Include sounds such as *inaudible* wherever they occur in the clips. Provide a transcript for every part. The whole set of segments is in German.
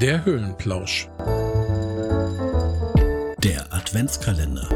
Der Höhlenplausch. Der Adventskalender.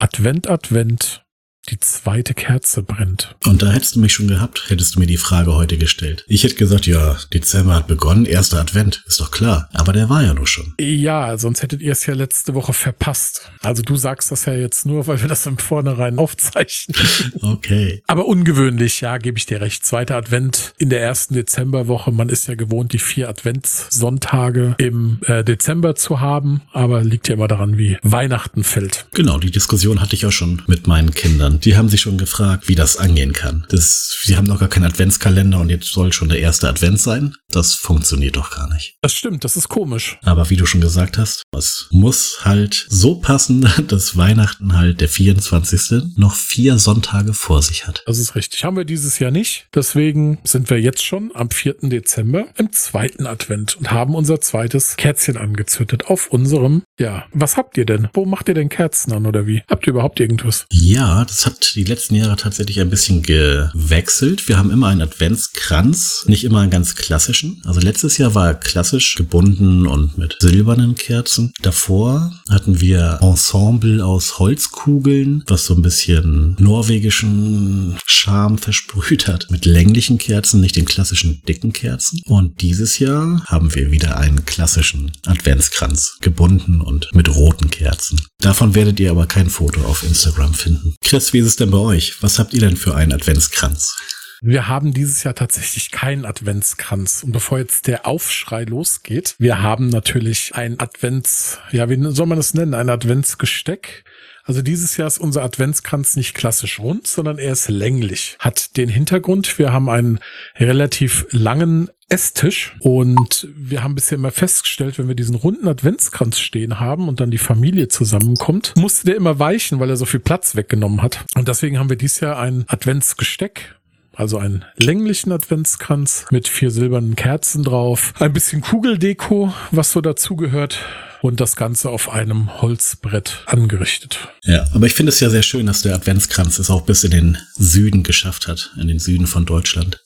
Advent, Advent. Die zweite Kerze brennt. Und da hättest du mich schon gehabt, hättest du mir die Frage heute gestellt. Ich hätte gesagt, ja, Dezember hat begonnen, erster Advent, ist doch klar. Aber der war ja nur schon. Ja, sonst hättet ihr es ja letzte Woche verpasst. Also du sagst das ja jetzt nur, weil wir das im Vornherein aufzeichnen. Okay. Aber ungewöhnlich, ja, gebe ich dir recht. Zweiter Advent in der ersten Dezemberwoche. Man ist ja gewohnt, die vier Adventssonntage im äh, Dezember zu haben. Aber liegt ja immer daran, wie Weihnachten fällt. Genau, die Diskussion hatte ich auch schon mit meinen Kindern. Die haben sich schon gefragt, wie das angehen kann. Das, sie haben noch gar keinen Adventskalender und jetzt soll schon der erste Advent sein. Das funktioniert doch gar nicht. Das stimmt, das ist komisch. Aber wie du schon gesagt hast, es muss halt so passen, *laughs* dass Weihnachten halt der 24. noch vier Sonntage vor sich hat. Das ist richtig. Haben wir dieses Jahr nicht. Deswegen sind wir jetzt schon am 4. Dezember im zweiten Advent und haben unser zweites Kerzchen angezündet auf unserem, ja, was habt ihr denn? Wo macht ihr denn Kerzen an oder wie? Habt ihr überhaupt irgendwas? Ja, das hat die letzten Jahre tatsächlich ein bisschen gewechselt. Wir haben immer einen Adventskranz, nicht immer einen ganz klassischen. Also letztes Jahr war er klassisch gebunden und mit silbernen Kerzen. Davor hatten wir Ensemble aus Holzkugeln, was so ein bisschen norwegischen Charme versprüht hat, mit länglichen Kerzen, nicht den klassischen dicken Kerzen. Und dieses Jahr haben wir wieder einen klassischen Adventskranz, gebunden und mit roten Kerzen. Davon werdet ihr aber kein Foto auf Instagram finden. Chris, wie ist es denn bei euch? Was habt ihr denn für einen Adventskranz? Wir haben dieses Jahr tatsächlich keinen Adventskranz. Und bevor jetzt der Aufschrei losgeht, wir haben natürlich ein Advents, ja, wie soll man das nennen? Ein Adventsgesteck. Also dieses Jahr ist unser Adventskranz nicht klassisch rund, sondern er ist länglich. Hat den Hintergrund, wir haben einen relativ langen Esstisch und wir haben bisher immer festgestellt, wenn wir diesen runden Adventskranz stehen haben und dann die Familie zusammenkommt, musste der immer weichen, weil er so viel Platz weggenommen hat. Und deswegen haben wir dieses Jahr ein Adventsgesteck also einen länglichen Adventskranz mit vier silbernen Kerzen drauf, ein bisschen Kugeldeko, was so dazugehört und das Ganze auf einem Holzbrett angerichtet. Ja, aber ich finde es ja sehr schön, dass der Adventskranz es auch bis in den Süden geschafft hat, in den Süden von Deutschland.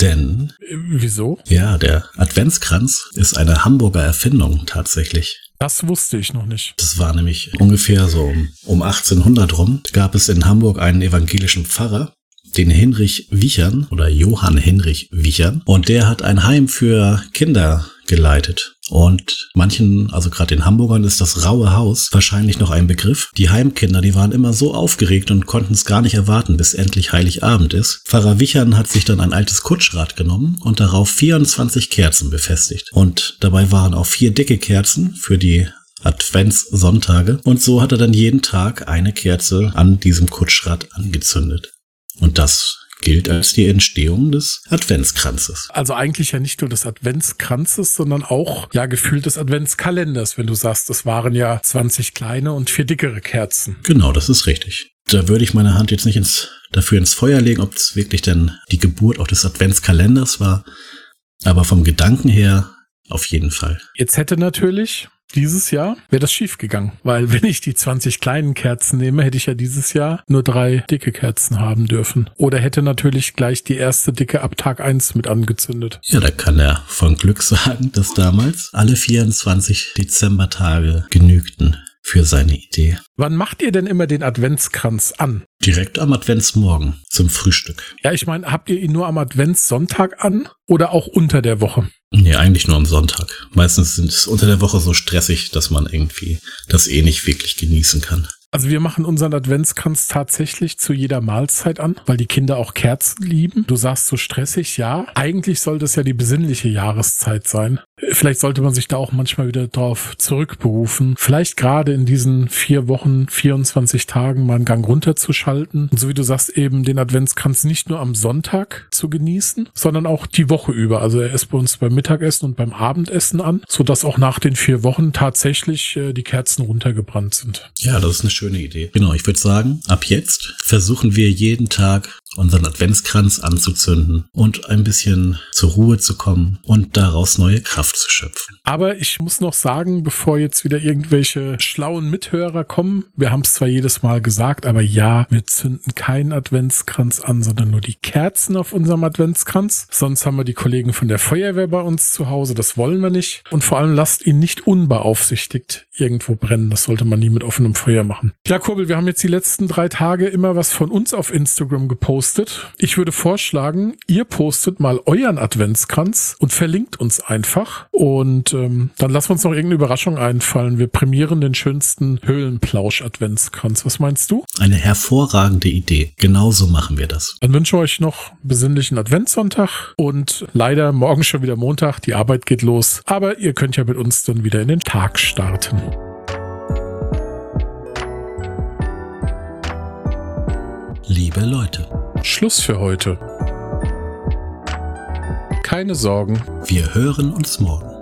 Denn. Wieso? Ja, der Adventskranz ist eine Hamburger Erfindung tatsächlich. Das wusste ich noch nicht. Das war nämlich ungefähr so um, um 1800 rum. Gab es in Hamburg einen evangelischen Pfarrer, den Hinrich Wichern oder Johann Hinrich Wichern. Und der hat ein Heim für Kinder geleitet. Und manchen, also gerade den Hamburgern, ist das raue Haus wahrscheinlich noch ein Begriff. Die Heimkinder, die waren immer so aufgeregt und konnten es gar nicht erwarten, bis endlich Heiligabend ist. Pfarrer Wichern hat sich dann ein altes Kutschrad genommen und darauf 24 Kerzen befestigt. Und dabei waren auch vier dicke Kerzen für die Adventssonntage. Und so hat er dann jeden Tag eine Kerze an diesem Kutschrad angezündet. Und das gilt als die Entstehung des Adventskranzes. Also eigentlich ja nicht nur des Adventskranzes, sondern auch ja gefühlt des Adventskalenders, wenn du sagst, es waren ja 20 kleine und vier dickere Kerzen. Genau, das ist richtig. Da würde ich meine Hand jetzt nicht ins, dafür ins Feuer legen, ob es wirklich denn die Geburt auch des Adventskalenders war. Aber vom Gedanken her auf jeden Fall. Jetzt hätte natürlich dieses Jahr wäre das schief gegangen, weil wenn ich die 20 kleinen Kerzen nehme, hätte ich ja dieses Jahr nur drei dicke Kerzen haben dürfen. Oder hätte natürlich gleich die erste dicke ab Tag 1 mit angezündet. Ja, da kann er von Glück sagen, dass damals alle 24 Dezembertage genügten für seine Idee. Wann macht ihr denn immer den Adventskranz an? Direkt am Adventsmorgen zum Frühstück. Ja, ich meine, habt ihr ihn nur am Adventssonntag an oder auch unter der Woche? Nee, eigentlich nur am Sonntag. Meistens sind es unter der Woche so stressig, dass man irgendwie das eh nicht wirklich genießen kann. Also wir machen unseren Adventskranz tatsächlich zu jeder Mahlzeit an, weil die Kinder auch Kerzen lieben. Du sagst so stressig, ja. Eigentlich sollte es ja die besinnliche Jahreszeit sein. Vielleicht sollte man sich da auch manchmal wieder drauf zurückberufen. Vielleicht gerade in diesen vier Wochen, 24 Tagen mal einen Gang runterzuschalten. Und so wie du sagst, eben den Adventskranz nicht nur am Sonntag zu genießen, sondern auch die Woche über. Also er ist bei uns beim Mittagessen und beim Abendessen an, sodass auch nach den vier Wochen tatsächlich äh, die Kerzen runtergebrannt sind. Ja, das ist eine schöne Idee. Genau, ich würde sagen, ab jetzt versuchen wir jeden Tag unseren Adventskranz anzuzünden und ein bisschen zur Ruhe zu kommen und daraus neue Kraft zu schöpfen. Aber ich muss noch sagen, bevor jetzt wieder irgendwelche schlauen Mithörer kommen, wir haben es zwar jedes Mal gesagt, aber ja, wir zünden keinen Adventskranz an, sondern nur die Kerzen auf unserem Adventskranz. Sonst haben wir die Kollegen von der Feuerwehr bei uns zu Hause, das wollen wir nicht. Und vor allem lasst ihn nicht unbeaufsichtigt irgendwo brennen. Das sollte man nie mit offenem Feuer machen. Ja, Kurbel, wir haben jetzt die letzten drei Tage immer was von uns auf Instagram gepostet. Ich würde vorschlagen, ihr postet mal euren Adventskranz und verlinkt uns einfach. Und ähm, dann lassen wir uns noch irgendeine Überraschung einfallen. Wir prämieren den schönsten Höhlenplausch-Adventskranz. Was meinst du? Eine hervorragende Idee. Genauso machen wir das. Dann wünsche ich euch noch besinnlichen Adventssonntag und leider morgen schon wieder Montag. Die Arbeit geht los. Aber ihr könnt ja mit uns dann wieder in den Tag starten. Liebe Leute, Schluss für heute. Keine Sorgen. wir hören uns morgen.